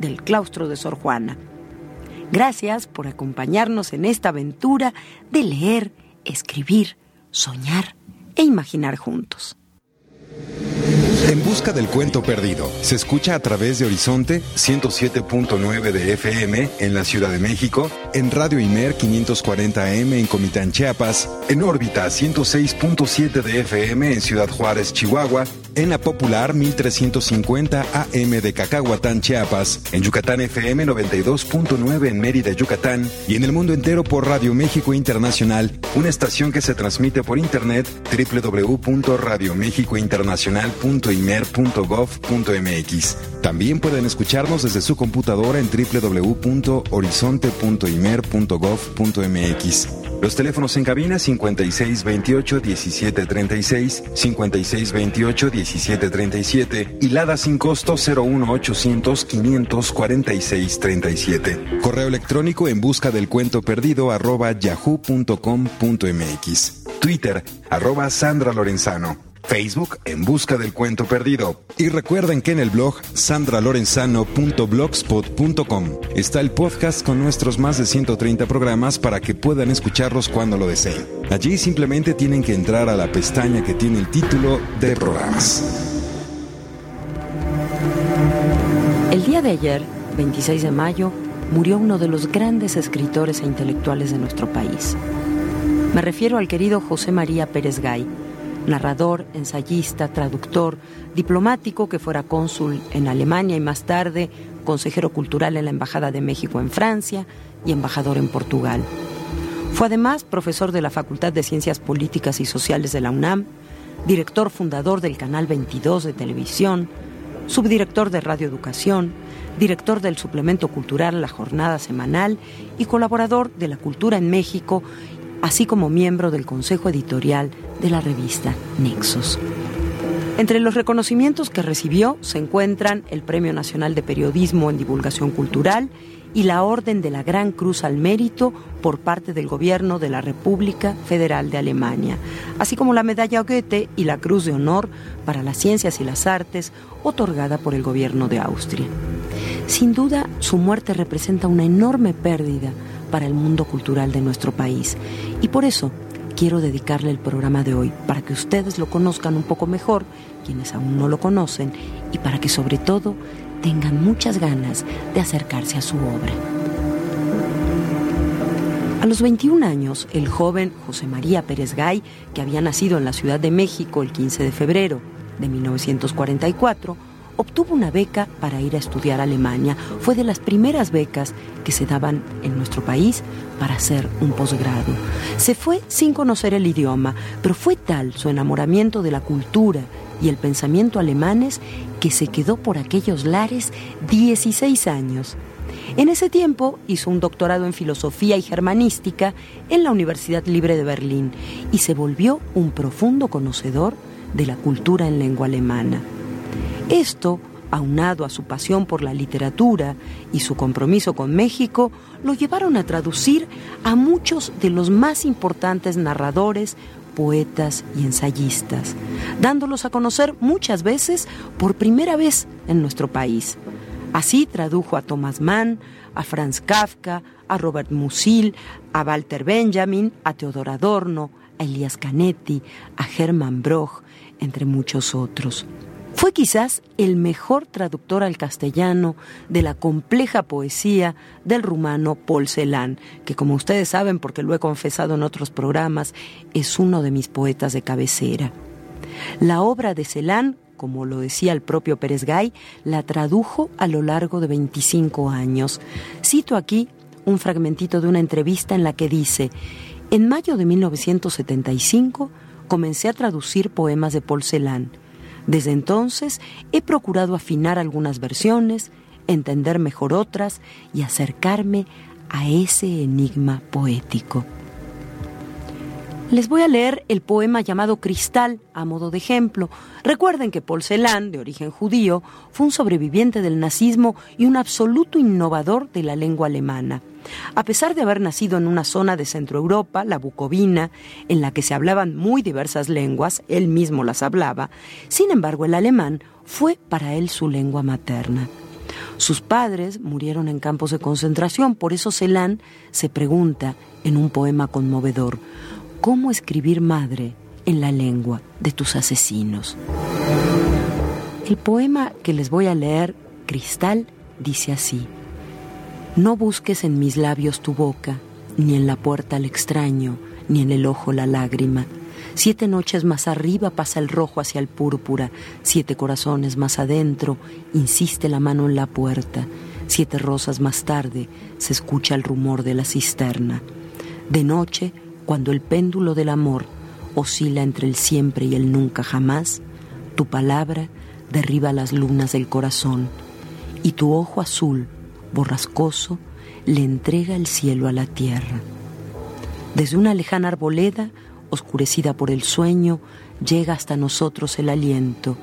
del claustro de Sor Juana. Gracias por acompañarnos en esta aventura de leer, escribir, soñar e imaginar juntos. En busca del cuento perdido. Se escucha a través de Horizonte 107.9 de FM en la Ciudad de México, en Radio Imer 540 AM en Comitán, Chiapas, en órbita 106.7 de FM en Ciudad Juárez, Chihuahua, en la popular 1350 AM de Cacahuatán, Chiapas, en Yucatán FM 92.9 en Mérida, Yucatán, y en el mundo entero por Radio México Internacional, una estación que se transmite por internet www.radiomexicointernacional.imer.gov.mx. También pueden escucharnos desde su computadora en www.horizonte.imer.gov.mx. Los teléfonos en cabina 5628 1736, 5628 1737 y Lada sin costo 01800 546 37. Correo electrónico en busca del cuento perdido arroba yahoo.com.mx. Twitter arroba Sandra Lorenzano. Facebook en busca del cuento perdido. Y recuerden que en el blog sandralorenzano.blogspot.com está el podcast con nuestros más de 130 programas para que puedan escucharlos cuando lo deseen. Allí simplemente tienen que entrar a la pestaña que tiene el título de programas. El día de ayer, 26 de mayo, murió uno de los grandes escritores e intelectuales de nuestro país. Me refiero al querido José María Pérez Gay narrador, ensayista, traductor, diplomático que fuera cónsul en Alemania y más tarde consejero cultural en la Embajada de México en Francia y embajador en Portugal. Fue además profesor de la Facultad de Ciencias Políticas y Sociales de la UNAM, director fundador del Canal 22 de televisión, subdirector de Radio Educación, director del suplemento cultural La Jornada Semanal y colaborador de la Cultura en México así como miembro del consejo editorial de la revista Nexos. Entre los reconocimientos que recibió se encuentran el Premio Nacional de Periodismo en Divulgación Cultural y la Orden de la Gran Cruz al Mérito por parte del Gobierno de la República Federal de Alemania, así como la Medalla Goethe y la Cruz de Honor para las Ciencias y las Artes otorgada por el Gobierno de Austria. Sin duda, su muerte representa una enorme pérdida para el mundo cultural de nuestro país. Y por eso quiero dedicarle el programa de hoy, para que ustedes lo conozcan un poco mejor, quienes aún no lo conocen, y para que sobre todo tengan muchas ganas de acercarse a su obra. A los 21 años, el joven José María Pérez Gay, que había nacido en la Ciudad de México el 15 de febrero de 1944, obtuvo una beca para ir a estudiar Alemania. Fue de las primeras becas que se daban en nuestro país para hacer un posgrado. Se fue sin conocer el idioma, pero fue tal su enamoramiento de la cultura y el pensamiento alemanes que se quedó por aquellos lares 16 años. En ese tiempo hizo un doctorado en filosofía y germanística en la Universidad Libre de Berlín y se volvió un profundo conocedor de la cultura en lengua alemana. Esto, aunado a su pasión por la literatura y su compromiso con México, lo llevaron a traducir a muchos de los más importantes narradores, poetas y ensayistas, dándolos a conocer muchas veces por primera vez en nuestro país. Así tradujo a Thomas Mann, a Franz Kafka, a Robert Musil, a Walter Benjamin, a Teodor Adorno, a Elias Canetti, a Hermann Broch, entre muchos otros. Fue quizás el mejor traductor al castellano de la compleja poesía del rumano Paul Celan, que como ustedes saben, porque lo he confesado en otros programas, es uno de mis poetas de cabecera. La obra de Celan, como lo decía el propio Pérez Gay, la tradujo a lo largo de 25 años. Cito aquí un fragmentito de una entrevista en la que dice, en mayo de 1975 comencé a traducir poemas de Paul Celan. Desde entonces he procurado afinar algunas versiones, entender mejor otras y acercarme a ese enigma poético. Les voy a leer el poema llamado Cristal a modo de ejemplo. Recuerden que Paul Celan, de origen judío, fue un sobreviviente del nazismo y un absoluto innovador de la lengua alemana. A pesar de haber nacido en una zona de Centroeuropa, la Bucovina, en la que se hablaban muy diversas lenguas, él mismo las hablaba, sin embargo el alemán fue para él su lengua materna. Sus padres murieron en campos de concentración, por eso Celan se pregunta en un poema conmovedor, cómo escribir madre en la lengua de tus asesinos. El poema que les voy a leer, Cristal, dice así. No busques en mis labios tu boca, ni en la puerta al extraño, ni en el ojo la lágrima. Siete noches más arriba pasa el rojo hacia el púrpura, siete corazones más adentro insiste la mano en la puerta, siete rosas más tarde se escucha el rumor de la cisterna. De noche cuando el péndulo del amor oscila entre el siempre y el nunca jamás, tu palabra derriba las lunas del corazón y tu ojo azul, borrascoso, le entrega el cielo a la tierra. Desde una lejana arboleda, oscurecida por el sueño, llega hasta nosotros el aliento,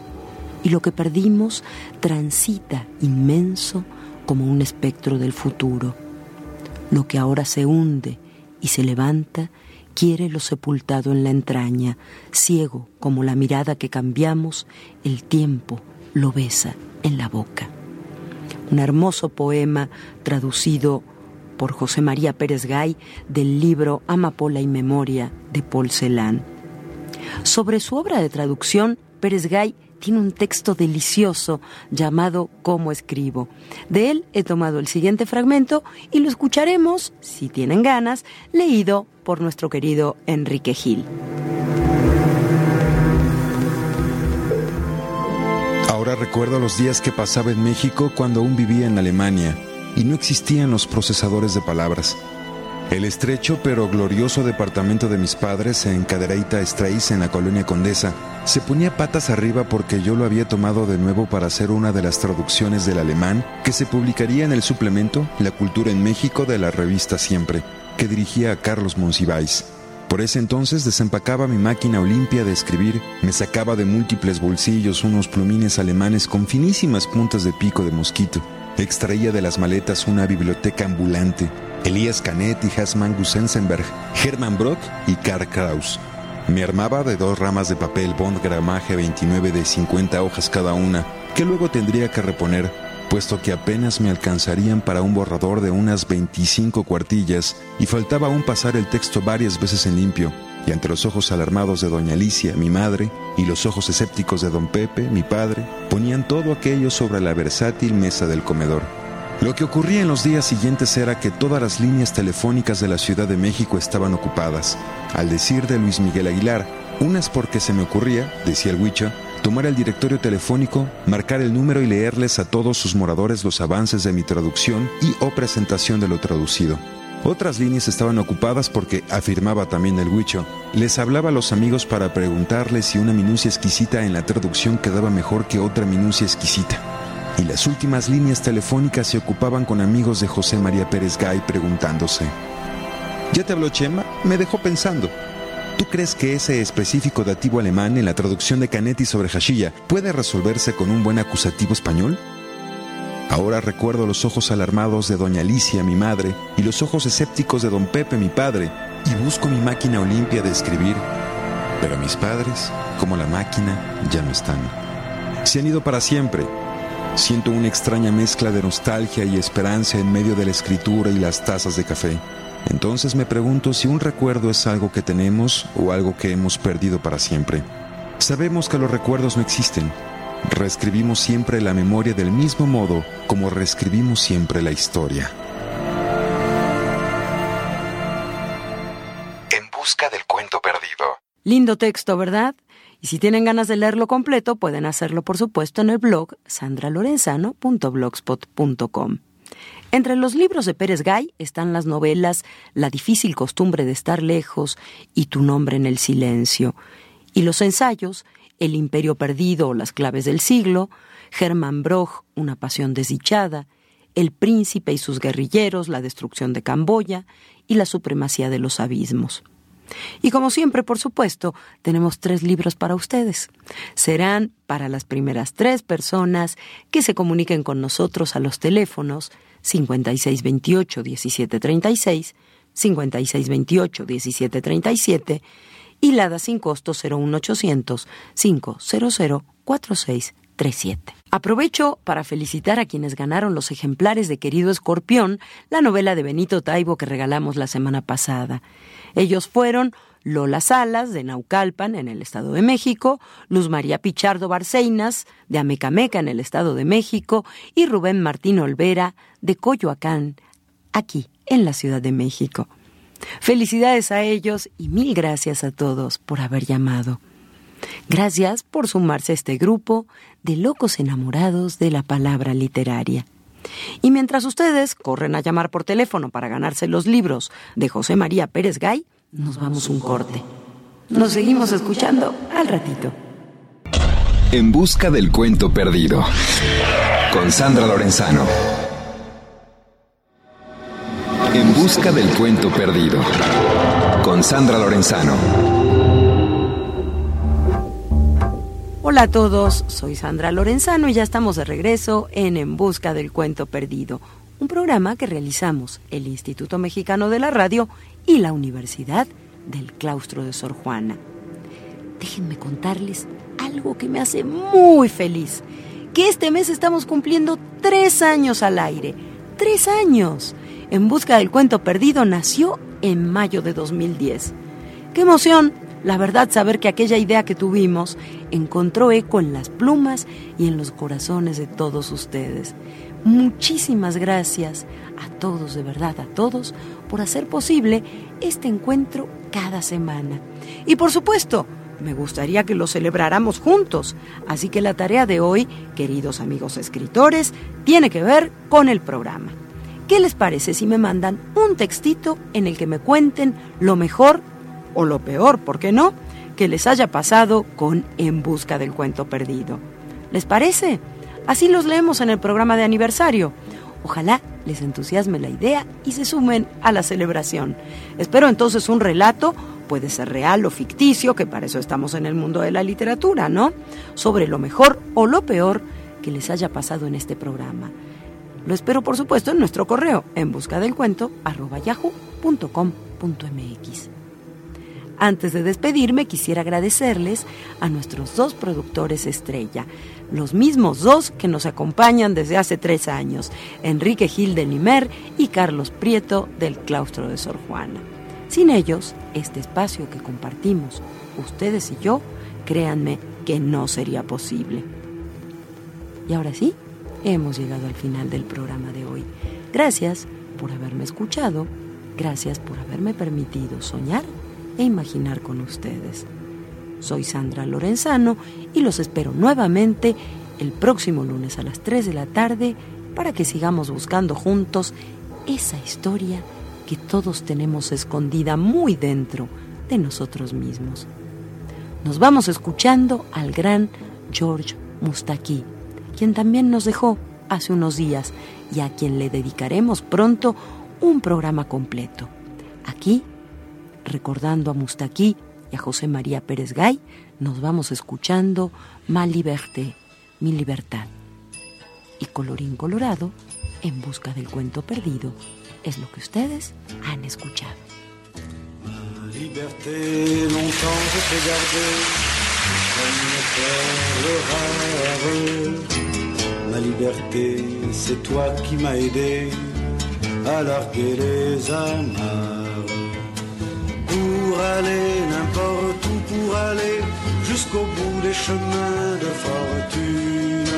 y lo que perdimos transita inmenso como un espectro del futuro. Lo que ahora se hunde y se levanta quiere lo sepultado en la entraña, ciego como la mirada que cambiamos, el tiempo lo besa en la boca. Un hermoso poema traducido por José María Pérez Gay del libro Amapola y Memoria de Paul Celan. Sobre su obra de traducción, Pérez Gay tiene un texto delicioso llamado Cómo escribo. De él he tomado el siguiente fragmento y lo escucharemos, si tienen ganas, leído por nuestro querido Enrique Gil. Ahora recuerdo los días que pasaba en México cuando aún vivía en Alemania y no existían los procesadores de palabras. El estrecho pero glorioso departamento de mis padres en Cadereyta Straís en la colonia Condesa se ponía patas arriba porque yo lo había tomado de nuevo para hacer una de las traducciones del alemán que se publicaría en el suplemento La Cultura en México de la revista Siempre, que dirigía a Carlos Monsiváis. Por ese entonces desempacaba mi máquina Olimpia de escribir, me sacaba de múltiples bolsillos unos plumines alemanes con finísimas puntas de pico de mosquito, extraía de las maletas una biblioteca ambulante, Elías Canet y Hasman Gusensenberg, Hermann Brock y Karl Kraus. Me armaba de dos ramas de papel Bond gramaje 29 de 50 hojas cada una, que luego tendría que reponer, puesto que apenas me alcanzarían para un borrador de unas 25 cuartillas y faltaba aún pasar el texto varias veces en limpio, y ante los ojos alarmados de doña Alicia, mi madre, y los ojos escépticos de don Pepe, mi padre, ponían todo aquello sobre la versátil mesa del comedor. Lo que ocurría en los días siguientes era que todas las líneas telefónicas de la Ciudad de México estaban ocupadas. Al decir de Luis Miguel Aguilar, unas porque se me ocurría, decía el Huicha, tomar el directorio telefónico, marcar el número y leerles a todos sus moradores los avances de mi traducción y o presentación de lo traducido. Otras líneas estaban ocupadas porque, afirmaba también el Huicho, les hablaba a los amigos para preguntarles si una minucia exquisita en la traducción quedaba mejor que otra minucia exquisita y las últimas líneas telefónicas se ocupaban con amigos de José María Pérez Gay preguntándose, ¿ya te habló Chema? Me dejó pensando. ¿Tú crees que ese específico dativo alemán en la traducción de Canetti sobre Hashilla puede resolverse con un buen acusativo español? Ahora recuerdo los ojos alarmados de doña Alicia, mi madre, y los ojos escépticos de don Pepe, mi padre, y busco mi máquina Olimpia de escribir, pero mis padres, como la máquina, ya no están. Se han ido para siempre, Siento una extraña mezcla de nostalgia y esperanza en medio de la escritura y las tazas de café. Entonces me pregunto si un recuerdo es algo que tenemos o algo que hemos perdido para siempre. Sabemos que los recuerdos no existen, reescribimos siempre la memoria del mismo modo como reescribimos siempre la historia. En busca del cuento perdido. Lindo texto, ¿verdad? Y si tienen ganas de leerlo completo, pueden hacerlo, por supuesto, en el blog sandralorenzano.blogspot.com. Entre los libros de Pérez Gay están las novelas La difícil costumbre de estar lejos y Tu nombre en el silencio, y los ensayos El imperio perdido o las claves del siglo, Germán Broch, Una pasión desdichada, El príncipe y sus guerrilleros, La destrucción de Camboya y La supremacía de los abismos. Y como siempre, por supuesto, tenemos tres libros para ustedes. Serán para las primeras tres personas que se comuniquen con nosotros a los teléfonos 5628-1736, 5628-1737 y LADA sin costo 01800 500 4637. Aprovecho para felicitar a quienes ganaron los ejemplares de Querido Escorpión, la novela de Benito Taibo que regalamos la semana pasada. Ellos fueron Lola Salas, de Naucalpan, en el Estado de México, Luz María Pichardo Barceinas, de Amecameca, en el Estado de México, y Rubén Martín Olvera, de Coyoacán, aquí, en la Ciudad de México. Felicidades a ellos y mil gracias a todos por haber llamado. Gracias por sumarse a este grupo de locos enamorados de la palabra literaria. Y mientras ustedes corren a llamar por teléfono para ganarse los libros de José María Pérez Gay, nos vamos un corte. Nos seguimos escuchando al ratito. En busca del cuento perdido. Con Sandra Lorenzano. En busca del cuento perdido. Con Sandra Lorenzano. Hola a todos, soy Sandra Lorenzano y ya estamos de regreso en En Busca del Cuento Perdido, un programa que realizamos el Instituto Mexicano de la Radio y la Universidad del Claustro de Sor Juana. Déjenme contarles algo que me hace muy feliz, que este mes estamos cumpliendo tres años al aire. ¡Tres años! En Busca del Cuento Perdido nació en mayo de 2010. ¡Qué emoción! La verdad, saber que aquella idea que tuvimos encontró eco en las plumas y en los corazones de todos ustedes. Muchísimas gracias a todos, de verdad, a todos, por hacer posible este encuentro cada semana. Y por supuesto, me gustaría que lo celebráramos juntos. Así que la tarea de hoy, queridos amigos escritores, tiene que ver con el programa. ¿Qué les parece si me mandan un textito en el que me cuenten lo mejor o lo peor, ¿por qué no?, que les haya pasado con En Busca del Cuento Perdido. ¿Les parece? Así los leemos en el programa de aniversario. Ojalá les entusiasme la idea y se sumen a la celebración. Espero entonces un relato, puede ser real o ficticio, que para eso estamos en el mundo de la literatura, ¿no? Sobre lo mejor o lo peor que les haya pasado en este programa. Lo espero, por supuesto, en nuestro correo en busca del cuento yahoo.com.mx. Antes de despedirme, quisiera agradecerles a nuestros dos productores estrella, los mismos dos que nos acompañan desde hace tres años, Enrique Gil de Limer y Carlos Prieto del Claustro de Sor Juana. Sin ellos, este espacio que compartimos, ustedes y yo, créanme que no sería posible. Y ahora sí, hemos llegado al final del programa de hoy. Gracias por haberme escuchado, gracias por haberme permitido soñar e imaginar con ustedes. Soy Sandra Lorenzano y los espero nuevamente el próximo lunes a las 3 de la tarde para que sigamos buscando juntos esa historia que todos tenemos escondida muy dentro de nosotros mismos. Nos vamos escuchando al gran George Mustaki, quien también nos dejó hace unos días y a quien le dedicaremos pronto un programa completo. Aquí recordando a Mustaquí y a José María Pérez Gay, nos vamos escuchando Ma Liberté, mi libertad. Y colorín colorado, en busca del cuento perdido, es lo que ustedes han escuchado. Ma liberté, longtemps je t'ai gardé une perle rare. Ma liberté, c'est toi qui m'as aidé à larguer les amarres. Aller n'importe où pour aller. jusqu'au bout des chemins de fortune.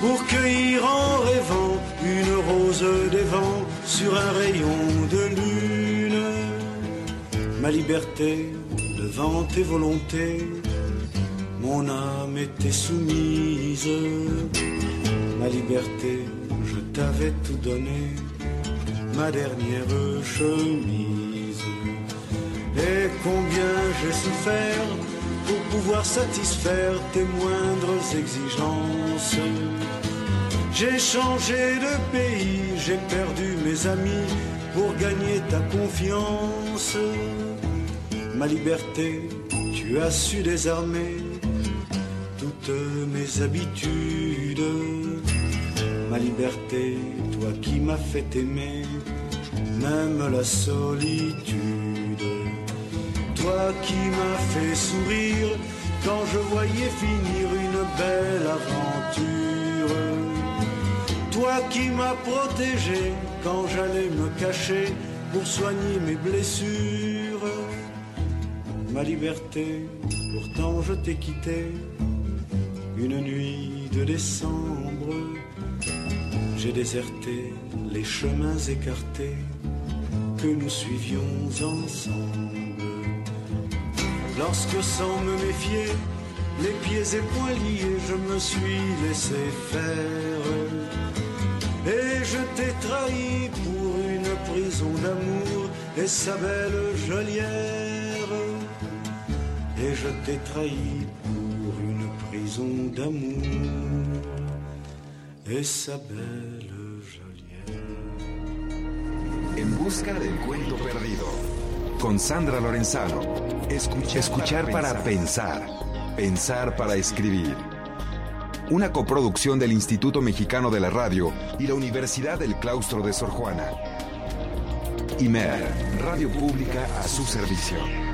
Pour cueillir en rêvant une rose des vents sur un rayon de lune. Ma liberté devant tes volontés, mon âme était soumise. Ma liberté, je t'avais tout donné, ma dernière chemise. Et combien j'ai souffert pour pouvoir satisfaire tes moindres exigences. J'ai changé de pays, j'ai perdu mes amis pour gagner ta confiance. Ma liberté, tu as su désarmer toutes mes habitudes. Ma liberté, toi qui m'as fait aimer, même la solitude. Toi qui m'as fait sourire quand je voyais finir une belle aventure. Toi qui m'as protégé quand j'allais me cacher pour soigner mes blessures. Ma liberté, pourtant je t'ai quitté une nuit de décembre. J'ai déserté les chemins écartés que nous suivions ensemble. Lorsque sans me méfier, les pieds et poings liés, je me suis laissé faire. Et je t'ai trahi pour une prison d'amour et sa belle geôlière. Et je t'ai trahi pour une prison d'amour et sa belle geôlière. En busca del cuento perdido. Con Sandra Lorenzano. Escuchar, Escuchar para pensar. Pensar para escribir. Una coproducción del Instituto Mexicano de la Radio y la Universidad del Claustro de Sor Juana. IMER, Radio Pública a su servicio.